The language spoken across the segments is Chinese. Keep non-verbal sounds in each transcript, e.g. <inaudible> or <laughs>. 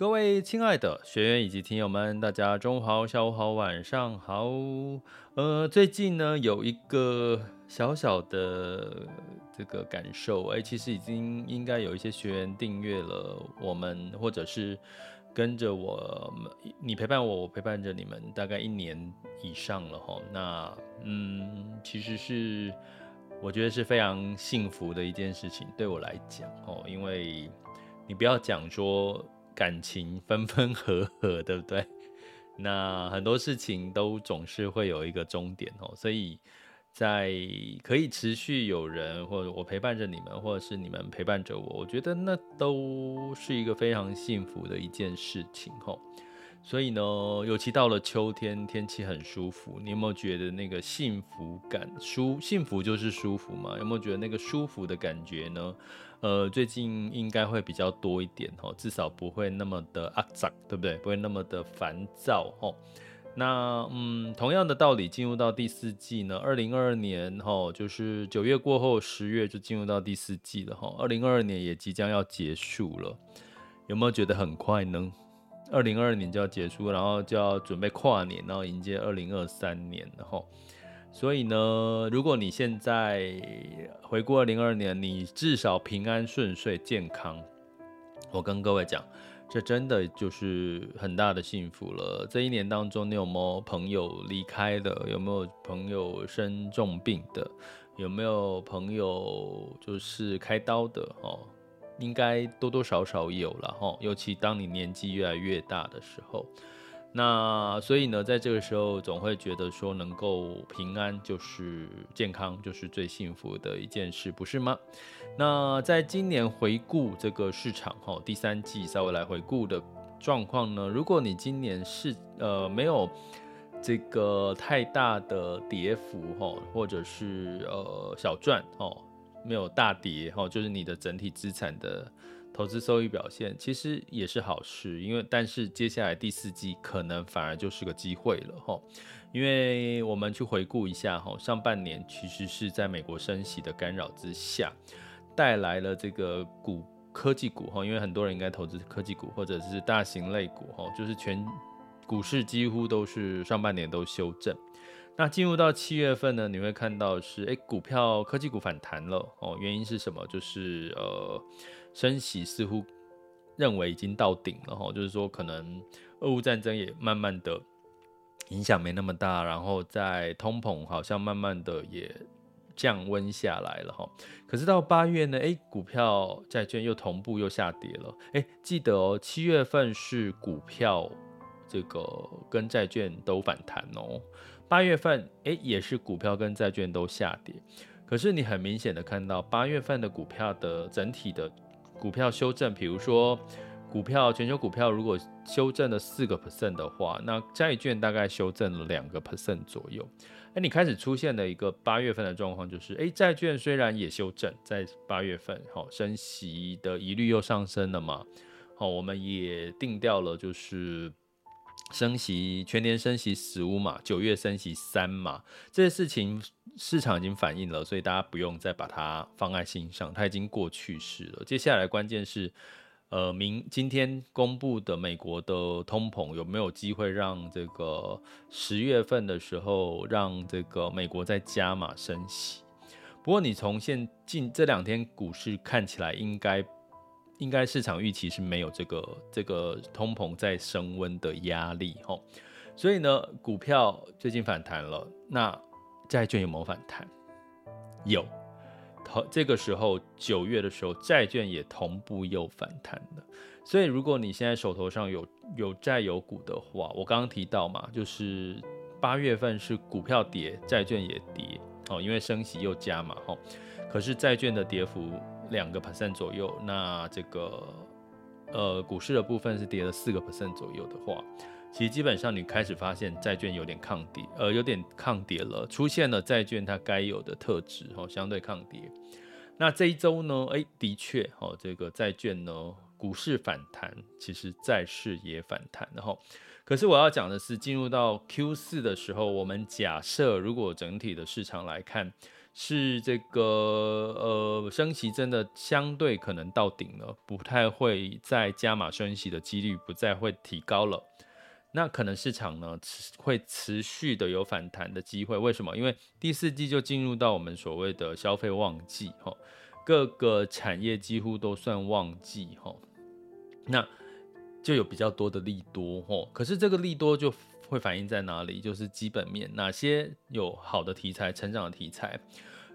各位亲爱的学员以及听友们，大家中午好、下午好、晚上好。呃，最近呢有一个小小的这个感受，哎，其实已经应该有一些学员订阅了我们，或者是跟着我，你陪伴我，我陪伴着你们，大概一年以上了哈。那嗯，其实是我觉得是非常幸福的一件事情，对我来讲哦，因为你不要讲说。感情分分合合，对不对？<laughs> 那很多事情都总是会有一个终点哦，所以在可以持续有人或者我陪伴着你们，或者是你们陪伴着我，我觉得那都是一个非常幸福的一件事情哦。所以呢，尤其到了秋天，天气很舒服，你有没有觉得那个幸福感？舒幸福就是舒服嘛？有没有觉得那个舒服的感觉呢？呃，最近应该会比较多一点哦，至少不会那么的阿杂，对不对？不会那么的烦躁哦。那嗯，同样的道理，进入到第四季呢，二零二二年哈，就是九月过后，十月就进入到第四季了哈。二零二二年也即将要结束了，有没有觉得很快呢？二零二二年就要结束，然后就要准备跨年，然后迎接二零二三年了哈。所以呢，如果你现在回顾二零二二年，你至少平安顺遂、健康，我跟各位讲，这真的就是很大的幸福了。这一年当中，你有没有朋友离开的？有没有朋友生重病的？有没有朋友就是开刀的？哦，应该多多少少有了哈。尤其当你年纪越来越大的时候。那所以呢，在这个时候总会觉得说，能够平安就是健康，就是最幸福的一件事，不是吗？那在今年回顾这个市场哈，第三季稍微来回顾的状况呢，如果你今年是呃没有这个太大的跌幅哈，或者是呃小赚哈，没有大跌哈，就是你的整体资产的。投资收益表现其实也是好事，因为但是接下来第四季可能反而就是个机会了哈，因为我们去回顾一下哈，上半年其实是在美国升息的干扰之下，带来了这个股科技股哈，因为很多人应该投资科技股或者是大型类股哈，就是全股市几乎都是上半年都修正，那进入到七月份呢，你会看到是诶，股票科技股反弹了哦，原因是什么？就是呃。升息似乎认为已经到顶了哈，就是说可能俄乌战争也慢慢的影响没那么大，然后在通膨好像慢慢的也降温下来了哈。可是到八月呢，诶，股票债券又同步又下跌了。诶，记得哦，七月份是股票这个跟债券都反弹哦，八月份诶也是股票跟债券都下跌。可是你很明显的看到八月份的股票的整体的。股票修正，比如说股票全球股票如果修正了四个 percent 的话，那债券大概修正了两个 percent 左右。哎，你开始出现的一个八月份的状况，就是哎，债券虽然也修正，在八月份，好，升息的疑虑又上升了嘛，好，我们也定掉了，就是升息全年升息十五码，九月升息三码，这些事情。市场已经反映了，所以大家不用再把它放在心上，它已经过去式了。接下来关键是，呃，明今天公布的美国的通膨有没有机会让这个十月份的时候让这个美国再加码升息？不过你从现近这两天股市看起来，应该应该市场预期是没有这个这个通膨在升温的压力吼，所以呢，股票最近反弹了，那债券有没有反弹？有。这个时候，九月的时候，债券也同步又反弹了。所以，如果你现在手头上有有债有股的话，我刚刚提到嘛，就是八月份是股票跌，债券也跌哦，因为升息又加嘛，吼。可是债券的跌幅两个 percent 左右，那这个呃股市的部分是跌了四个 percent 左右的话。其实基本上，你开始发现债券有点抗跌，呃，有点抗跌了，出现了债券它该有的特质，哦，相对抗跌。那这一周呢，哎，的确，哦，这个债券呢，股市反弹，其实债市也反弹，然后，可是我要讲的是，进入到 Q 四的时候，我们假设如果整体的市场来看，是这个呃升息真的相对可能到顶了，不太会再加码升息的几率不再会提高了。那可能市场呢会持续的有反弹的机会，为什么？因为第四季就进入到我们所谓的消费旺季，哈，各个产业几乎都算旺季，哈，那就有比较多的利多，哈。可是这个利多就会反映在哪里？就是基本面，哪些有好的题材、成长的题材。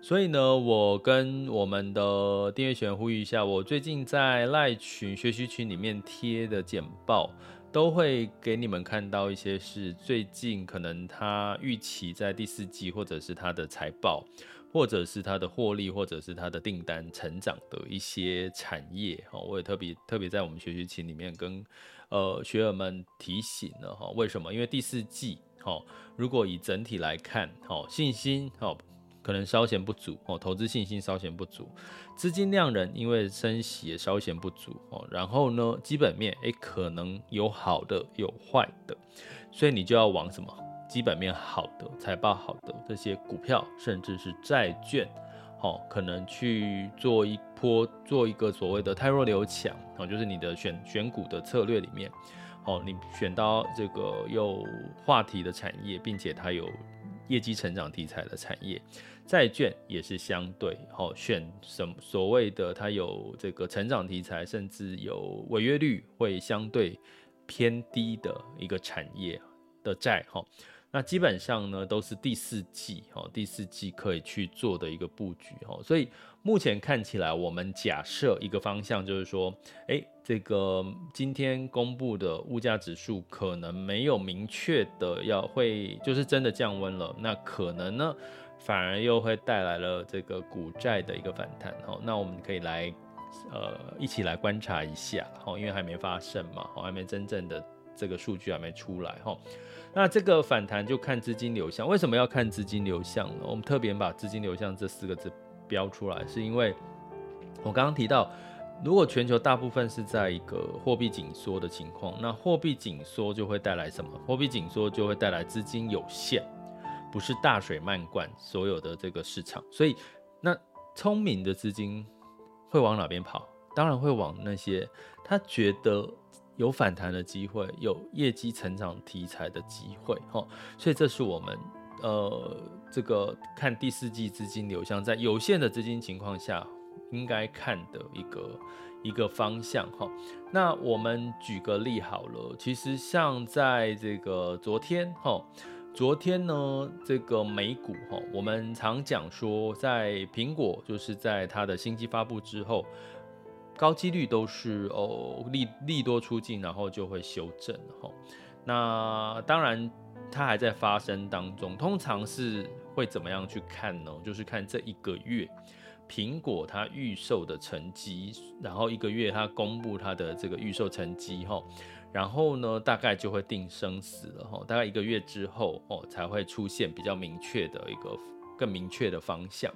所以呢，我跟我们的订阅学员呼吁一下，我最近在赖群学习群里面贴的简报。都会给你们看到一些是最近可能他预期在第四季，或者是他的财报，或者是他的获利，或者是他的订单成长的一些产业。哈，我也特别特别在我们学习群里面跟呃学员们提醒了哈，为什么？因为第四季，哈，如果以整体来看，哈，信心，哈。可能稍显不足哦，投资信心稍显不足，资金量人因为升息也稍显不足哦。然后呢，基本面诶可能有好的有坏的，所以你就要往什么基本面好的、财报好的这些股票，甚至是债券，哦，可能去做一波做一个所谓的泰弱留强哦，就是你的选选股的策略里面，哦，你选到这个有话题的产业，并且它有业绩成长题材的产业。债券也是相对好选，什么所谓的它有这个成长题材，甚至有违约率会相对偏低的一个产业的债哈。那基本上呢都是第四季哈，第四季可以去做的一个布局哈。所以目前看起来，我们假设一个方向就是说，诶，这个今天公布的物价指数可能没有明确的要会就是真的降温了，那可能呢？反而又会带来了这个股债的一个反弹，哦，那我们可以来，呃，一起来观察一下，哦，因为还没发生嘛，还没真正的这个数据还没出来，哈，那这个反弹就看资金流向，为什么要看资金流向呢？我们特别把资金流向这四个字标出来，是因为我刚刚提到，如果全球大部分是在一个货币紧缩的情况，那货币紧缩就会带来什么？货币紧缩就会带来资金有限。不是大水漫灌所有的这个市场，所以那聪明的资金会往哪边跑？当然会往那些他觉得有反弹的机会、有业绩成长题材的机会，哈。所以这是我们呃这个看第四季资金流向，在有限的资金情况下应该看的一个一个方向，哈。那我们举个例好了，其实像在这个昨天，哈。昨天呢，这个美股哈，我们常讲说，在苹果就是在它的新机发布之后，高几率都是哦利利多出尽，然后就会修正哈。那当然它还在发生当中，通常是会怎么样去看呢？就是看这一个月苹果它预售的成绩，然后一个月它公布它的这个预售成绩哈。然后呢，大概就会定生死了哈，大概一个月之后哦，才会出现比较明确的一个更明确的方向。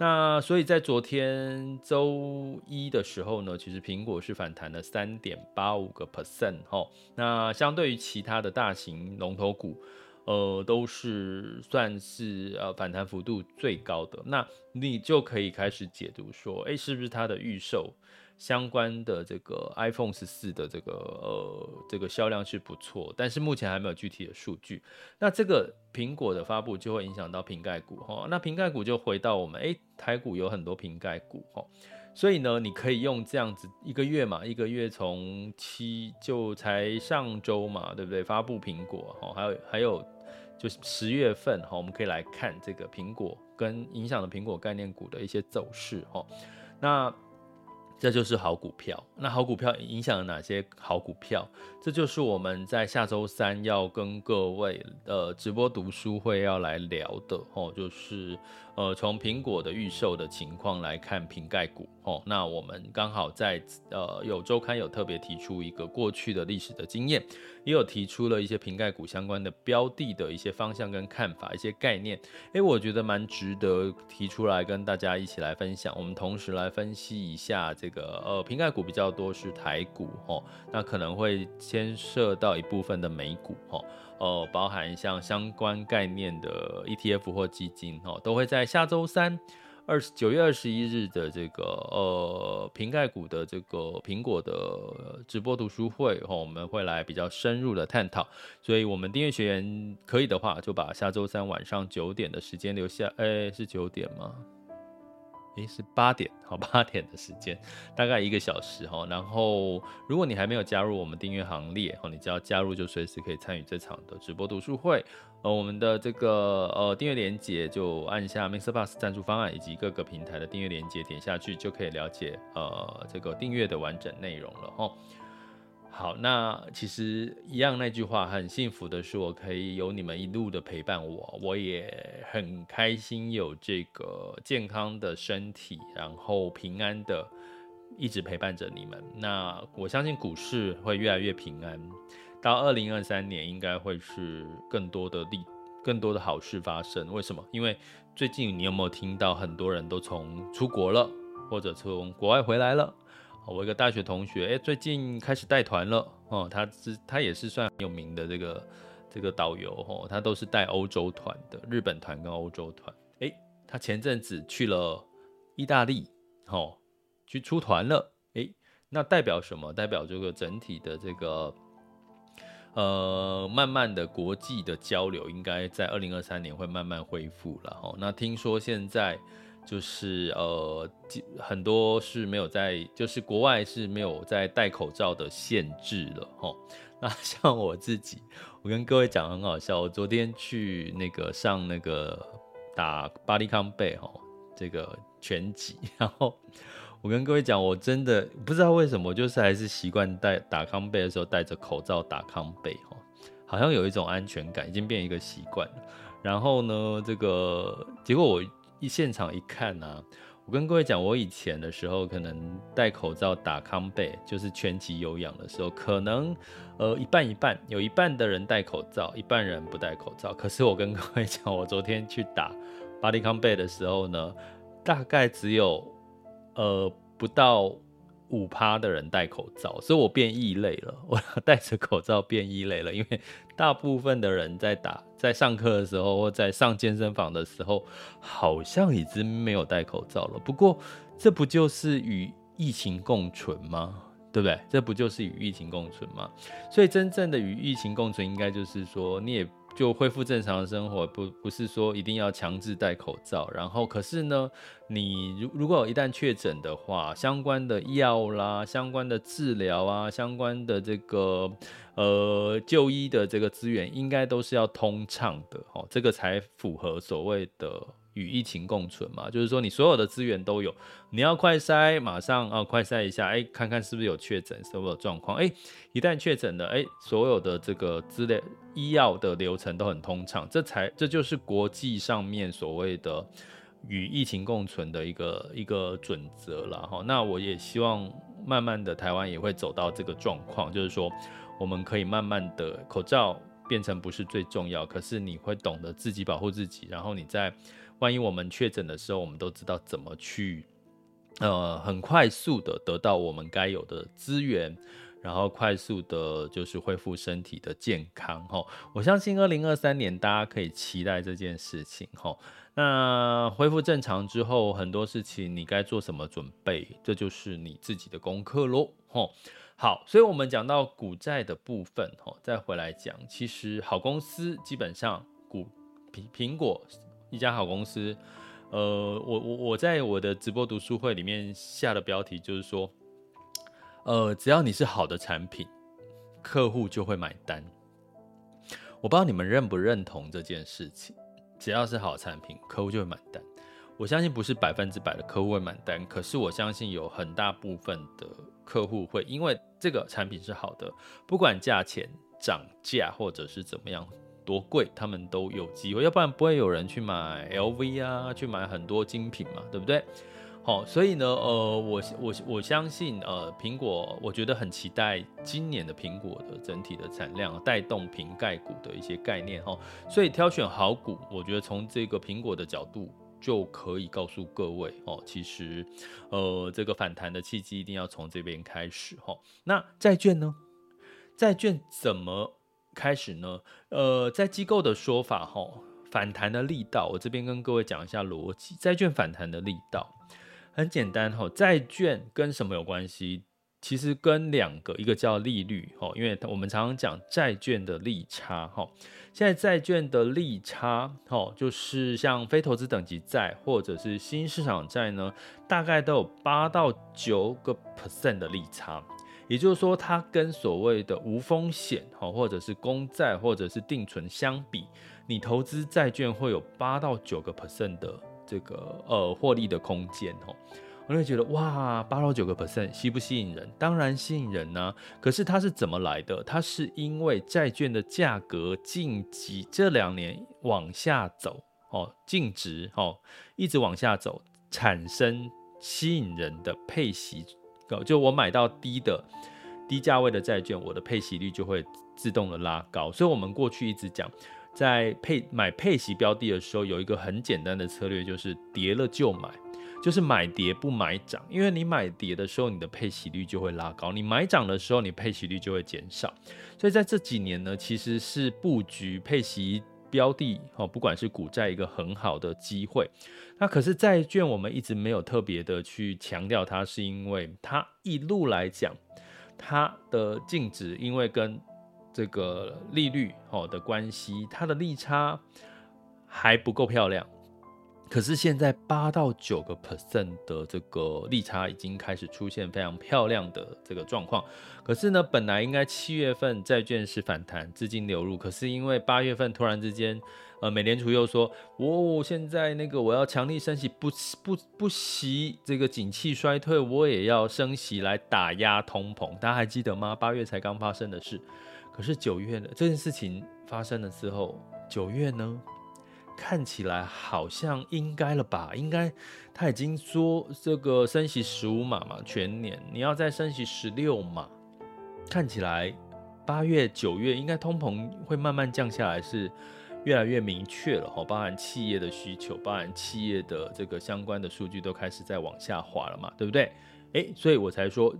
那所以在昨天周一的时候呢，其实苹果是反弹了三点八五个 percent 哈。那相对于其他的大型龙头股，呃，都是算是呃反弹幅度最高的。那你就可以开始解读说，诶，是不是它的预售？相关的这个 iPhone 十四的这个呃这个销量是不错，但是目前还没有具体的数据。那这个苹果的发布就会影响到瓶盖股哈，那瓶盖股就回到我们诶台股有很多瓶盖股哈，所以呢你可以用这样子一个月嘛，一个月从七就才上周嘛，对不对？发布苹果哈，还有还有就是十月份哈，我们可以来看这个苹果跟影响的苹果概念股的一些走势哈，那。这就是好股票。那好股票影响了哪些好股票？这就是我们在下周三要跟各位呃直播读书会要来聊的哦，就是呃从苹果的预售的情况来看瓶盖股哦。那我们刚好在呃有周刊有特别提出一个过去的历史的经验，也有提出了一些瓶盖股相关的标的的一些方向跟看法，一些概念。诶，我觉得蛮值得提出来跟大家一起来分享。我们同时来分析一下这个呃瓶盖股比较多是台股哦，那可能会牵涉到一部分的美股哦，呃，包含像相关概念的 ETF 或基金哦，都会在下周三。二十九月二十一日的这个呃瓶盖股的这个苹果的直播读书会，哈，我们会来比较深入的探讨。所以，我们订阅学员可以的话，就把下周三晚上九点的时间留下。哎、是九点吗？诶，是八点，好，八点的时间，大概一个小时哈。然后，如果你还没有加入我们订阅行列，哈，你只要加入就随时可以参与这场的直播读书会。呃，我们的这个呃订阅链接就按下 MixerBox 赞助方案以及各个平台的订阅链接，点下去就可以了解呃这个订阅的完整内容了哈。好，那其实一样那句话，很幸福的是，我可以有你们一路的陪伴我，我也很开心有这个健康的身体，然后平安的一直陪伴着你们。那我相信股市会越来越平安，到二零二三年应该会是更多的利，更多的好事发生。为什么？因为最近你有没有听到很多人都从出国了，或者从国外回来了？我一个大学同学，哎，最近开始带团了哦。他是他也是算很有名的这个这个导游哦，他都是带欧洲团的，日本团跟欧洲团。哎，他前阵子去了意大利，哦，去出团了。哎，那代表什么？代表这个整体的这个呃，慢慢的国际的交流，应该在二零二三年会慢慢恢复了。哦，那听说现在。就是呃，很多是没有在，就是国外是没有在戴口罩的限制了齁。那 <laughs> 像我自己，我跟各位讲很好笑，我昨天去那个上那个打巴黎康贝齁，这个拳击，<laughs> 然后我跟各位讲，我真的不知道为什么，就是还是习惯戴打康贝的时候戴着口罩打康贝齁，好像有一种安全感，已经变一个习惯了。然后呢，这个结果我。一现场一看呢、我跟各位讲，我以前的时候可能戴口罩打康贝，就是全集有氧的时候，可能呃一半一半，有一半的人戴口罩，一半人不戴口罩。可是我跟各位讲，我昨天去打巴黎康贝的时候呢，大概只有呃不到。五趴的人戴口罩，所以我变异类了。我戴着口罩变异类了，因为大部分的人在打，在上课的时候或在上健身房的时候，好像已经没有戴口罩了。不过，这不就是与疫情共存吗？对不对？这不就是与疫情共存吗？所以，真正的与疫情共存，应该就是说，你也。就恢复正常的生活，不不是说一定要强制戴口罩。然后，可是呢，你如如果一旦确诊的话，相关的药啦、相关的治疗啊、相关的这个呃就医的这个资源，应该都是要通畅的哦，这个才符合所谓的。与疫情共存嘛，就是说你所有的资源都有，你要快筛，马上啊快筛一下，哎，看看是不是有确诊，是不是有状况，哎，一旦确诊了，哎，所有的这个资料、医药的流程都很通畅，这才这就是国际上面所谓的与疫情共存的一个一个准则了哈。那我也希望慢慢的台湾也会走到这个状况，就是说我们可以慢慢的口罩变成不是最重要，可是你会懂得自己保护自己，然后你在。万一我们确诊的时候，我们都知道怎么去，呃，很快速的得到我们该有的资源，然后快速的就是恢复身体的健康哈。我相信二零二三年大家可以期待这件事情哈。那恢复正常之后，很多事情你该做什么准备，这就是你自己的功课喽哈。好，所以我们讲到股债的部分哈，再回来讲，其实好公司基本上股苹苹果一家好公司。呃，我我我在我的直播读书会里面下的标题就是说，呃，只要你是好的产品，客户就会买单。我不知道你们认不认同这件事情，只要是好产品，客户就会买单。我相信不是百分之百的客户会买单，可是我相信有很大部分的客户会因为这个产品是好的，不管价钱涨价或者是怎么样。多贵，他们都有机会，要不然不会有人去买 LV 啊，去买很多精品嘛，对不对？好，所以呢，呃，我我我相信，呃，苹果，我觉得很期待今年的苹果的整体的产量带动瓶盖股的一些概念哈，所以挑选好股，我觉得从这个苹果的角度就可以告诉各位哦，其实，呃，这个反弹的契机一定要从这边开始哈。那债券呢？债券怎么？开始呢，呃，在机构的说法，哈，反弹的力道，我这边跟各位讲一下逻辑。债券反弹的力道很简单，哈，债券跟什么有关系？其实跟两个，一个叫利率，哈，因为我们常常讲债券的利差，哈，现在债券的利差，哈，就是像非投资等级债或者是新市场债呢，大概都有八到九个 percent 的利差。也就是说，它跟所谓的无风险哈，或者是公债，或者是定存相比，你投资债券会有八到九个 percent 的这个呃获利的空间哦。我会觉得哇，八到九个 percent 吸不吸引人？当然吸引人呢、可是它是怎么来的？它是因为债券的价格近几这两年往下走哦，净值哦一直往下走，产生吸引人的配息。就我买到低的低价位的债券，我的配息率就会自动的拉高。所以，我们过去一直讲，在配买配息标的的时候，有一个很简单的策略，就是跌了就买，就是买跌不买涨。因为你买跌的时候，你的配息率就会拉高；你买涨的时候，你配息率就会减少。所以，在这几年呢，其实是布局配息标的哦，不管是股债，一个很好的机会。那可是债券，我们一直没有特别的去强调它，是因为它一路来讲，它的净值因为跟这个利率哦的关系，它的利差还不够漂亮。可是现在八到九个 percent 的这个利差已经开始出现非常漂亮的这个状况。可是呢，本来应该七月份债券是反弹资金流入，可是因为八月份突然之间，呃，美联储又说，哦，现在那个我要强力升息，不不不惜这个景气衰退，我也要升息来打压通膨。大家还记得吗？八月才刚发生的事。可是九月呢，这件事情发生了之后，九月呢？看起来好像应该了吧？应该他已经说这个升息十五码嘛，全年你要再升息十六码，看起来八月九月应该通膨会慢慢降下来，是越来越明确了哈。包含企业的需求，包含企业的这个相关的数据都开始在往下滑了嘛，对不对？诶，所以我才说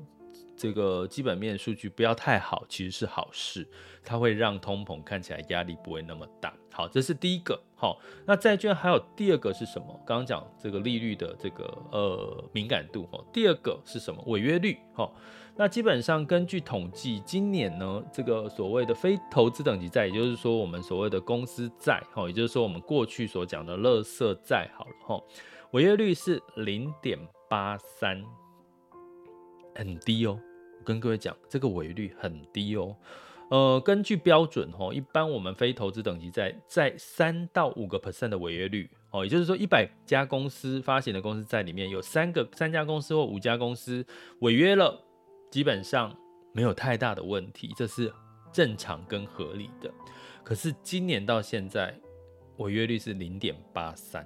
这个基本面数据不要太好，其实是好事，它会让通膨看起来压力不会那么大。好，这是第一个。好，那债券还有第二个是什么？刚刚讲这个利率的这个呃敏感度。哦，第二个是什么？违约率。好，那基本上根据统计，今年呢，这个所谓的非投资等级债，也就是说我们所谓的公司债，哈，也就是说我们过去所讲的垃圾债，好了，哈，违约率是零点八三，很低哦。跟各位讲，这个违约率很低哦。呃，根据标准吼，一般我们非投资等级债在三到五个 percent 的违约率哦，也就是说一百家公司发行的公司债里面有三个三家公司或五家公司违约了，基本上没有太大的问题，这是正常跟合理的。可是今年到现在违约率是零点八三，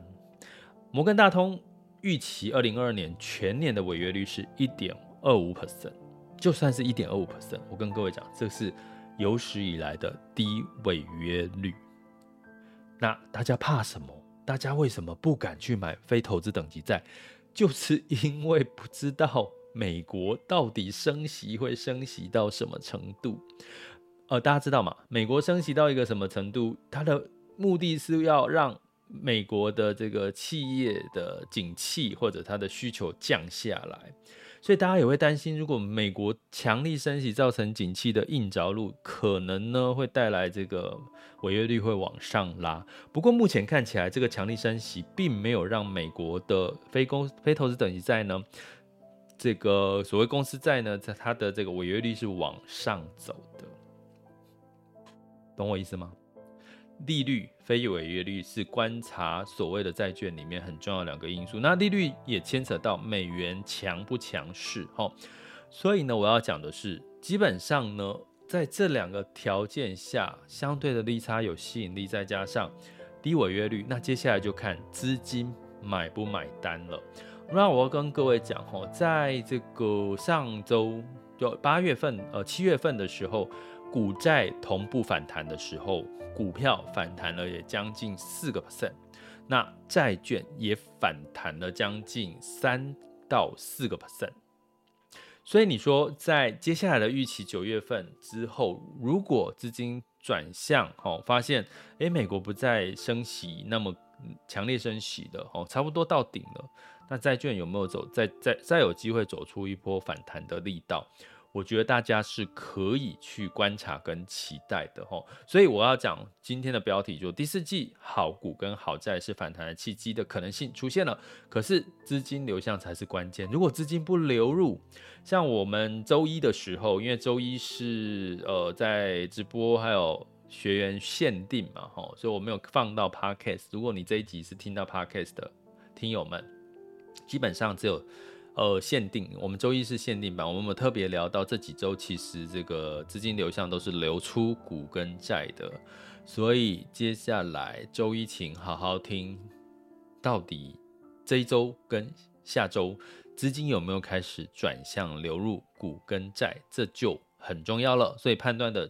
摩根大通预期二零二二年全年的违约率是一点二五 percent，就算是一点二五 percent，我跟各位讲，这是。有史以来的低违约率，那大家怕什么？大家为什么不敢去买非投资等级债？就是因为不知道美国到底升息会升息到什么程度？呃，大家知道吗？美国升息到一个什么程度？它的目的是要让美国的这个企业的景气或者它的需求降下来。所以大家也会担心，如果美国强力升息造成景气的硬着陆，可能呢会带来这个违约率会往上拉。不过目前看起来，这个强力升息并没有让美国的非公非投资等级债呢，这个所谓公司债呢，在它的这个违约率是往上走的，懂我意思吗？利率、非违约率是观察所谓的债券里面很重要两个因素。那利率也牵扯到美元强不强势，齁。所以呢，我要讲的是，基本上呢，在这两个条件下，相对的利差有吸引力，再加上低违约率，那接下来就看资金买不买单了。那我要跟各位讲，齁，在这个上周就八月份、呃七月份的时候，股债同步反弹的时候。股票反弹了也将近四个 percent，那债券也反弹了将近三到四个 percent。所以你说，在接下来的预期九月份之后，如果资金转向，哦，发现诶美国不再升息那么强烈升息的，哦，差不多到顶了，那债券有没有走再再再有机会走出一波反弹的力道？我觉得大家是可以去观察跟期待的吼，所以我要讲今天的标题，就第四季好股跟好债是反弹的契机的可能性出现了，可是资金流向才是关键。如果资金不流入，像我们周一的时候，因为周一是呃在直播还有学员限定嘛吼，所以我没有放到 Podcast。如果你这一集是听到 Podcast 的听友们，基本上只有。呃，限定，我们周一是限定版，我们有特别聊到这几周，其实这个资金流向都是流出股跟债的，所以接下来周一请好好听，到底这一周跟下周资金有没有开始转向流入股跟债，这就很重要了。所以判断的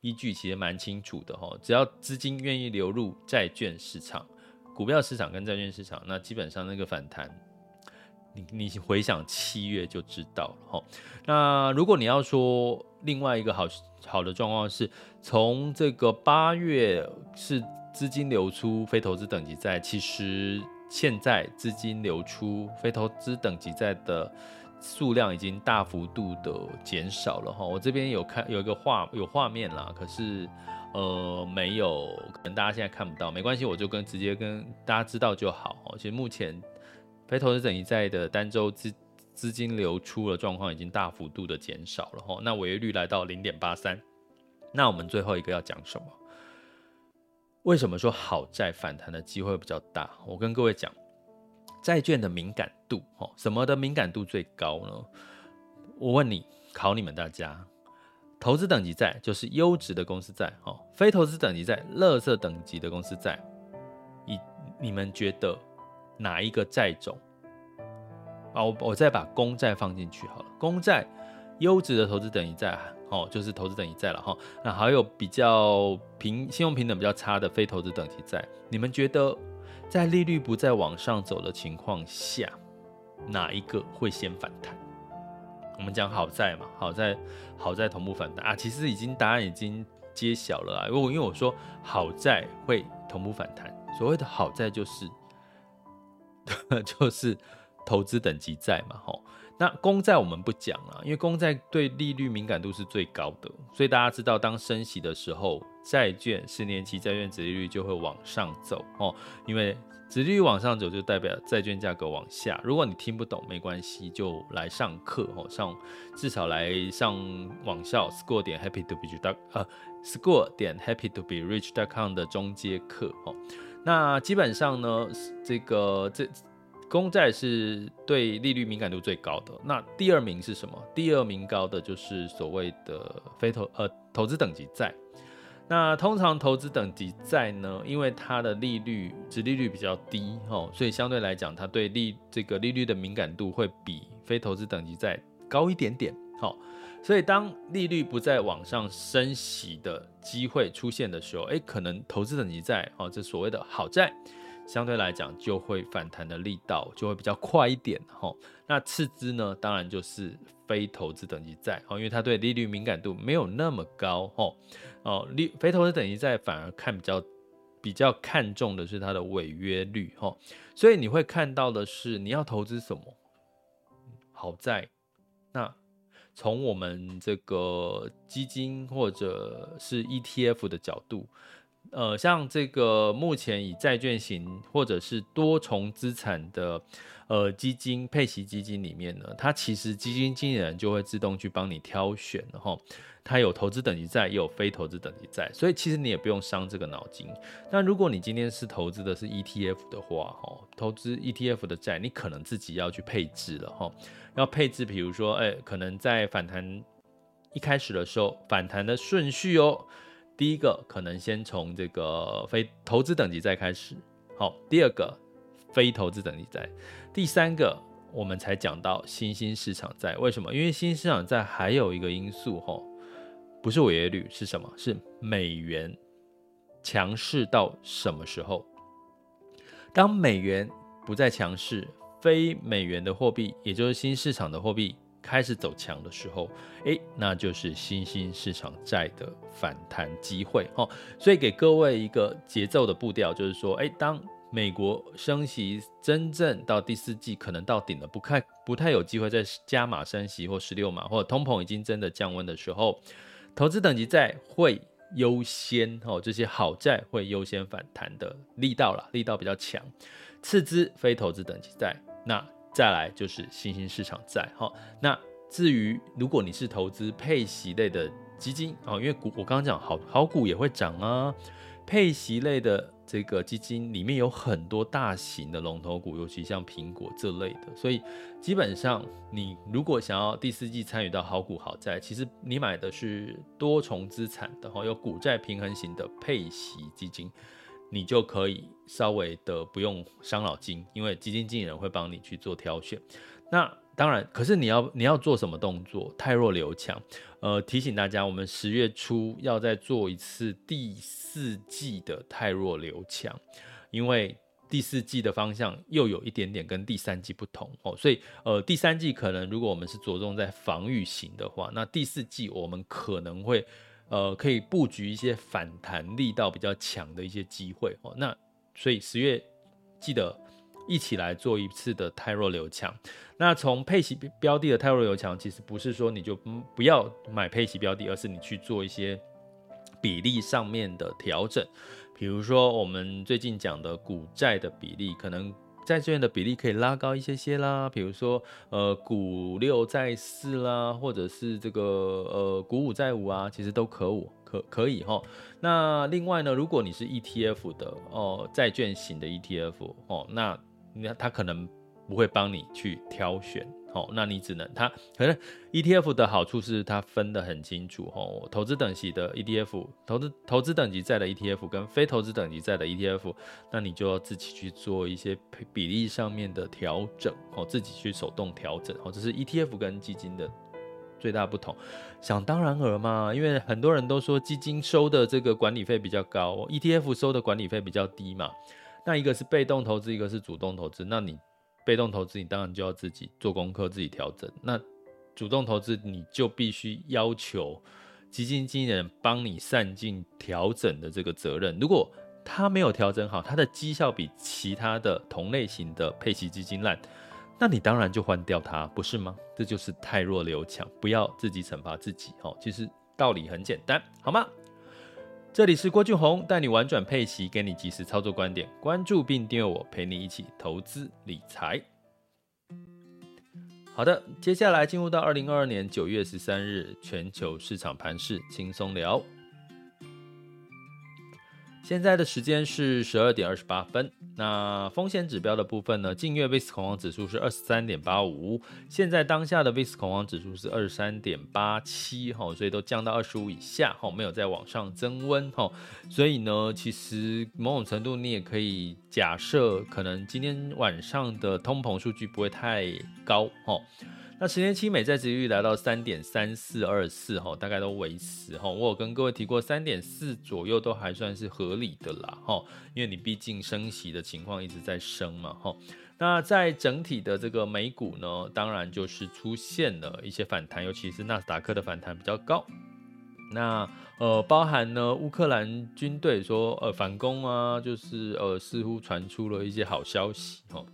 依据其实蛮清楚的哈，只要资金愿意流入债券市场、股票市场跟债券市场，那基本上那个反弹。你你回想七月就知道了哈。那如果你要说另外一个好好的状况是，从这个八月是资金流出非投资等级债，其实现在资金流出非投资等级债的数量已经大幅度的减少了哈。我这边有看有一个画有画面啦，可是呃没有，可能大家现在看不到，没关系，我就跟直接跟大家知道就好。其实目前。非投资等级债的单周资资金流出的状况已经大幅度的减少了哈，那违约率来到零点八三。那我们最后一个要讲什么？为什么说好债反弹的机会比较大？我跟各位讲，债券的敏感度，哈，什么的敏感度最高呢？我问你，考你们大家，投资等级债就是优质的公司债，哦，非投资等级债，垃圾等级的公司债，你你们觉得？哪一个债种啊？我我再把公债放进去好了。公债优质的投资等级债，哦，就是投资等级债了哈。那还有比较平信用平等比较差的非投资等级债，你们觉得在利率不再往上走的情况下，哪一个会先反弹？我们讲好债嘛，好债好债同步反弹啊。其实已经答案已经揭晓了啊。如果因为我说好债会同步反弹，所谓的好债就是。<laughs> 就是投资等级债嘛，吼，那公债我们不讲了，因为公债对利率敏感度是最高的，所以大家知道，当升息的时候，债券十年期债券殖利率就会往上走，哦，因为殖利率往上走就代表债券价格往下。如果你听不懂没关系，就来上课，哦，上至少来上网校 score 点 happy to be rich 呃 score 点 happy to be rich.com 的中阶课，哦。那基本上呢，这个这公债是对利率敏感度最高的。那第二名是什么？第二名高的就是所谓的非投呃投资等级债。那通常投资等级债呢，因为它的利率殖利率比较低哦，所以相对来讲，它对利这个利率的敏感度会比非投资等级债高一点点。好。所以，当利率不再往上升息的机会出现的时候，诶，可能投资等级债，哦，这所谓的好债，相对来讲就会反弹的力道就会比较快一点哈。那次之呢，当然就是非投资等级债哦，因为它对利率敏感度没有那么高哦。哦，利非投资等级债反而看比较比较看重的是它的违约率哈。所以你会看到的是你要投资什么好债，那从我们这个基金或者是 ETF 的角度。呃，像这个目前以债券型或者是多重资产的呃基金配息基金里面呢，它其实基金经理人就会自动去帮你挑选了哈。它有投资等级债，也有非投资等级债，所以其实你也不用伤这个脑筋。那如果你今天是投资的是 ETF 的话，哈，投资 ETF 的债，你可能自己要去配置了哈，要配置，比如说，哎，可能在反弹一开始的时候，反弹的顺序哦。第一个可能先从这个非投资等级债开始，好，第二个非投资等级债，第三个我们才讲到新兴市场债。为什么？因为新兴市场债还有一个因素，吼，不是违约率，是什么？是美元强势到什么时候？当美元不再强势，非美元的货币，也就是新市场的货币。开始走强的时候，诶，那就是新兴市场债的反弹机会哦。所以给各位一个节奏的步调，就是说，诶，当美国升息真正到第四季可能到顶了，不太不太有机会再加码升息或十六码，或者通膨已经真的降温的时候，投资等级债会优先哦，这些好债会优先反弹的力道啦，力道比较强，次之非投资等级债那。再来就是新兴市场债，哈。那至于如果你是投资配息类的基金啊，因为股我刚刚讲好好股也会涨啊，配息类的这个基金里面有很多大型的龙头股，尤其像苹果这类的，所以基本上你如果想要第四季参与到好股好债，其实你买的是多重资产的哈，有股债平衡型的配息基金。你就可以稍微的不用伤脑筋，因为基金经理人会帮你去做挑选。那当然，可是你要你要做什么动作？太弱留强。呃，提醒大家，我们十月初要再做一次第四季的太弱留强，因为第四季的方向又有一点点跟第三季不同哦。所以呃，第三季可能如果我们是着重在防御型的话，那第四季我们可能会。呃，可以布局一些反弹力道比较强的一些机会哦。那所以十月记得一起来做一次的汰弱留强。那从配息标的的汰弱留强，其实不是说你就不要买配息标的，而是你去做一些比例上面的调整。比如说我们最近讲的股债的比例，可能。债券的比例可以拉高一些些啦，比如说呃股六债四啦，或者是这个呃股五债五啊，其实都可五可可以哈。那另外呢，如果你是 ETF 的哦，债券型的 ETF 哦，那那他可能不会帮你去挑选。哦，那你只能它可能 ETF 的好处是它分得很清楚哦，投资等级的 ETF，投资投资等级在的 ETF 跟非投资等级在的 ETF，那你就要自己去做一些比例上面的调整哦，自己去手动调整哦，这是 ETF 跟基金的最大不同。想当然尔嘛，因为很多人都说基金收的这个管理费比较高，ETF 收的管理费比较低嘛。那一个是被动投资，一个是主动投资，那你。被动投资，你当然就要自己做功课，自己调整。那主动投资，你就必须要求基金经理人帮你善尽调整的这个责任。如果他没有调整好，他的绩效比其他的同类型的配息基金烂，那你当然就换掉它，不是吗？这就是太弱留强，不要自己惩罚自己。哦，其实道理很简单，好吗？这里是郭俊宏，带你玩转配息，给你及时操作观点。关注并订阅我，陪你一起投资理财。好的，接下来进入到二零二二年九月十三日全球市场盘势轻松聊。现在的时间是十二点二十八分。那风险指标的部分呢？近月 VIX 恐慌指数是二十三点八五，现在当下的 VIX 恐慌指数是二十三点八七，哈，所以都降到二十五以下，哈，没有再往上增温，哈，所以呢，其实某种程度你也可以假设，可能今天晚上的通膨数据不会太高，哈。那十年期美债殖利率来到三点三四二四哈，大概都维持哈。我有跟各位提过，三点四左右都还算是合理的啦哈，因为你毕竟升息的情况一直在升嘛哈。那在整体的这个美股呢，当然就是出现了一些反弹，尤其是纳斯达克的反弹比较高。那呃，包含呢乌克兰军队说呃反攻啊，就是呃似乎传出了一些好消息哦，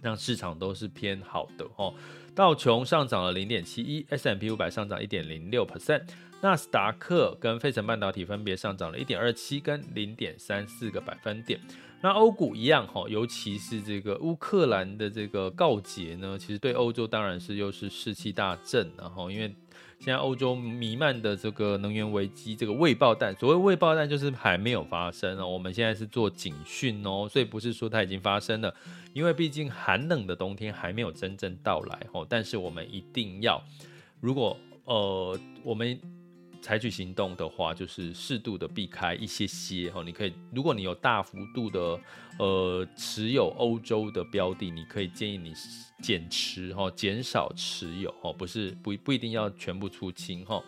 让市场都是偏好的哦。道琼上涨了零点七一，S M P 五百上涨一点零六 percent，纳斯达克跟费城半导体分别上涨了一点二七跟零点三四个百分点。那欧股一样哈，尤其是这个乌克兰的这个告捷呢，其实对欧洲当然是又是士气大振，然后因为现在欧洲弥漫的这个能源危机，这个未爆弹，所谓未爆弹就是还没有发生哦，我们现在是做警讯哦，所以不是说它已经发生了，因为毕竟寒冷的冬天还没有真正到来哦，但是我们一定要，如果呃我们。采取行动的话，就是适度的避开一些些哈。你可以，如果你有大幅度的呃持有欧洲的标的，你可以建议你减持哈，减少持有哈，不是不不一定要全部出清哈。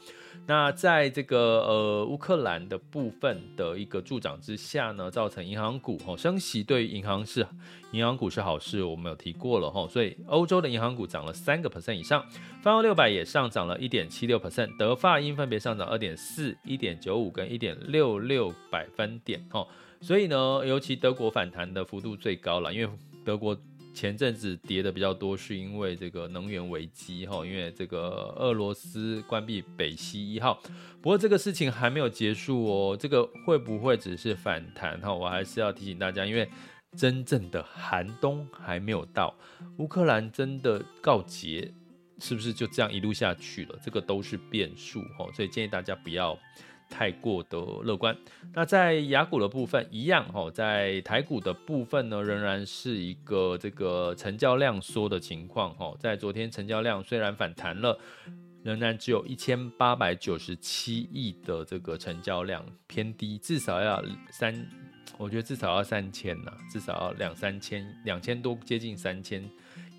那在这个呃乌克兰的部分的一个助长之下呢，造成银行股哦升息，对于银行是银行股是好事，我们有提过了哈，所以欧洲的银行股涨了三个 percent 以上，泛欧六百也上涨了一点七六 percent，德法英分别上涨二点四、一点九五跟一点六六百分点哈，所以呢，尤其德国反弹的幅度最高了，因为德国。前阵子跌的比较多，是因为这个能源危机哈，因为这个俄罗斯关闭北溪一号。不过这个事情还没有结束哦，这个会不会只是反弹哈？我还是要提醒大家，因为真正的寒冬还没有到，乌克兰真的告捷，是不是就这样一路下去了？这个都是变数哈，所以建议大家不要。太过的乐观。那在雅股的部分一样哈，在台股的部分呢，仍然是一个这个成交量缩的情况哈。在昨天成交量虽然反弹了，仍然只有一千八百九十七亿的这个成交量偏低，至少要三，我觉得至少要三千呐，至少要两三千，两千多接近三千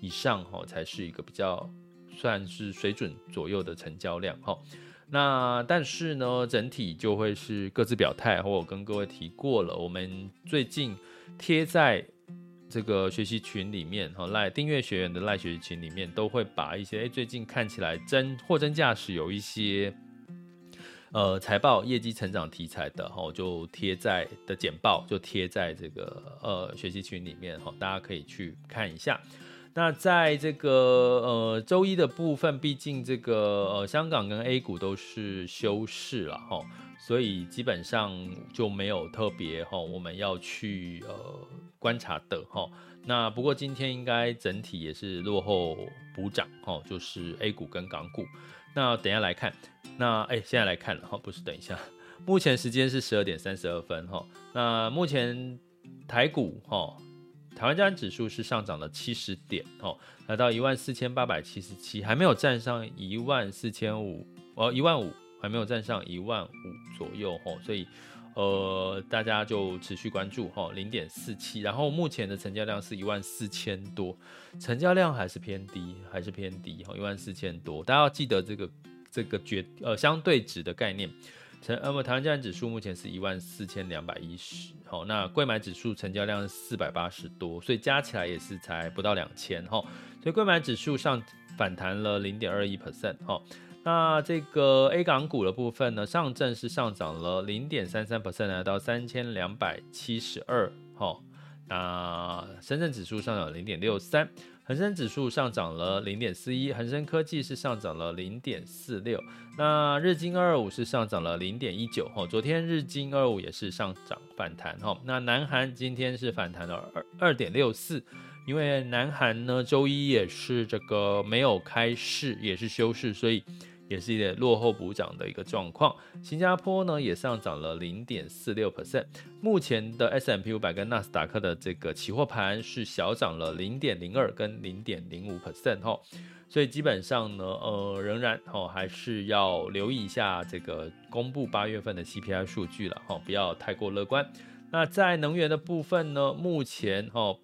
以上哈，才是一个比较算是水准左右的成交量哈。那但是呢，整体就会是各自表态，或我跟各位提过了，我们最近贴在这个学习群里面，哈赖订阅学员的赖学习群里面，都会把一些诶最近看起来真货真价实有一些呃财报业绩成长题材的，哈就贴在的简报就贴在这个呃学习群里面，哈大家可以去看一下。那在这个呃周一的部分，毕竟这个呃香港跟 A 股都是休市了哈，所以基本上就没有特别哈我们要去呃观察的哈。那不过今天应该整体也是落后补涨哈，就是 A 股跟港股。那等下来看，那哎现在来看了哈，不是等一下，目前时间是十二点三十二分哈。那目前台股哈。台湾加权指数是上涨了七十点哦，来到一万四千八百七十七，还没有站上一万四千五哦，一万五还没有站上一万五左右哦，所以呃大家就持续关注哈，零点四七，然后目前的成交量是一万四千多，成交量还是偏低，还是偏低哈，一万四千多，大家要记得这个这个绝呃相对值的概念。成，那么台湾加权指数目前是一万四千两百一十，好，那柜买指数成交量四百八十多，所以加起来也是才不到两千，哈，所以柜买指数上反弹了零点二一 percent，哈，那这个 A 港股的部分呢，上证是上涨了零点三三 percent，来到三千两百七十二，哈，那深圳指数上涨零点六三。恒生指数上涨了零点四一，恒生科技是上涨了零点四六，那日经二二五是上涨了零点一九，哈，昨天日经二五也是上涨反弹，哈，那南韩今天是反弹了二二点六四，因为南韩呢周一也是这个没有开市，也是休市，所以。也是一点落后补涨的一个状况。新加坡呢也上涨了零点四六 percent。目前的 S M P 五百跟纳斯达克的这个期货盘是小涨了零点零二跟零点零五 percent 哈。所以基本上呢，呃，仍然哈还是要留意一下这个公布八月份的 CPI 数据了哈，不要太过乐观。那在能源的部分呢，目前哦。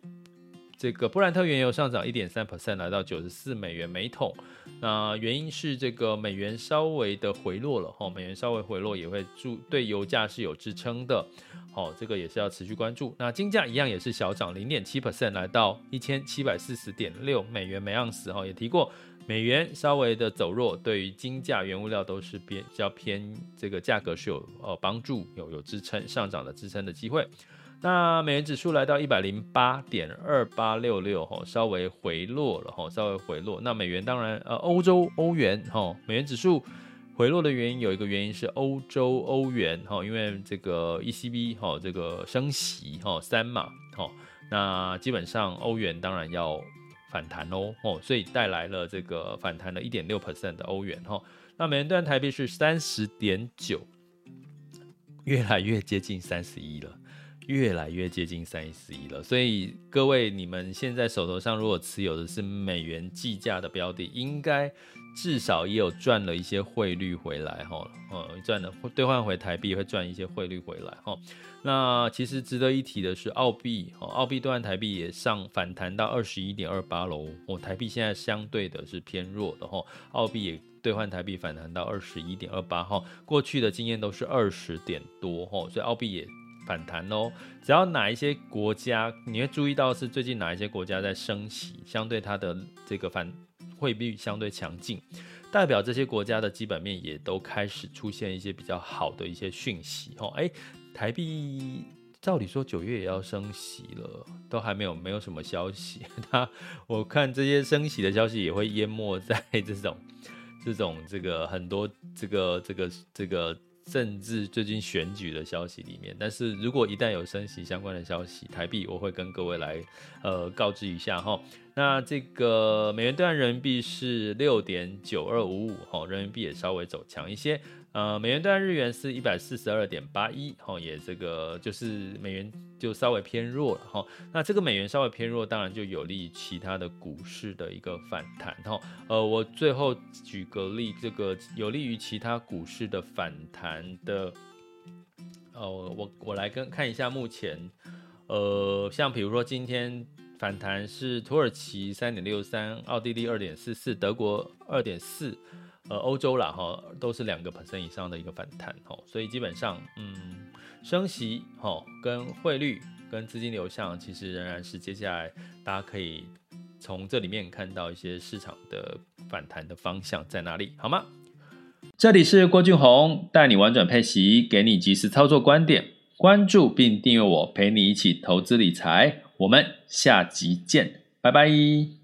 这个布兰特原油上涨一点三 percent，来到九十四美元每桶。那原因是这个美元稍微的回落了哈，美元稍微回落也会助对油价是有支撑的。好，这个也是要持续关注。那金价一样也是小涨零点七 percent，来到一千七百四十点六美元每盎司哈，也提过。美元稍微的走弱，对于金价、原物料都是比较偏这个价格是有呃帮助，有有支撑上涨的支撑的机会。那美元指数来到一百零八点二八六六哈，稍微回落了哈，稍微回落。那美元当然呃欧洲欧元哈，美元指数回落的原因有一个原因是欧洲欧元哈，因为这个 ECB 哈这个升息哈三嘛哈，那基本上欧元当然要。反弹哦哦，所以带来了这个反弹了一点六 percent 的欧元哈。那美元兑台币是三十点九，越来越接近三十一了，越来越接近三十一了。所以各位，你们现在手头上如果持有的是美元计价的标的，应该至少也有赚了一些汇率回来哈。嗯，赚了兑换回台币会赚一些汇率回来哈。那其实值得一提的是，澳币哦，澳币兑换台币也上反弹到二十一点二八喽。哦，台币现在相对的是偏弱的哈，澳币也兑换台币反弹到二十一点二八哈。过去的经验都是二十点多哈，所以澳币也反弹哦。只要哪一些国家，你会注意到是最近哪一些国家在升息，相对它的这个反汇率相对强劲，代表这些国家的基本面也都开始出现一些比较好的一些讯息哦。哎。台币照理说九月也要升息了，都还没有没有什么消息。<laughs> 它我看这些升息的消息也会淹没在这种这种这个很多这个这个这个政治最近选举的消息里面。但是如果一旦有升息相关的消息，台币我会跟各位来呃告知一下哈。那这个美元兑人民币是六点九二五五哈，人民币也稍微走强一些。呃，美元兑日元是一百四十二点八一，哈，也这个就是美元就稍微偏弱了，哈。那这个美元稍微偏弱，当然就有利于其他的股市的一个反弹，哈。呃，我最后举个例，这个有利于其他股市的反弹的，呃，我我来跟看一下目前，呃，像比如说今天反弹是土耳其三点六三，奥地利二点四四，德国二点四。呃，欧洲啦哈，都是两个 percent 以上的一个反弹哈，所以基本上，嗯，升息哈，跟汇率跟资金流向，其实仍然是接下来大家可以从这里面看到一些市场的反弹的方向在哪里，好吗？这里是郭俊宏，带你玩转配息，给你及时操作观点，关注并订阅我，陪你一起投资理财，我们下集见，拜拜。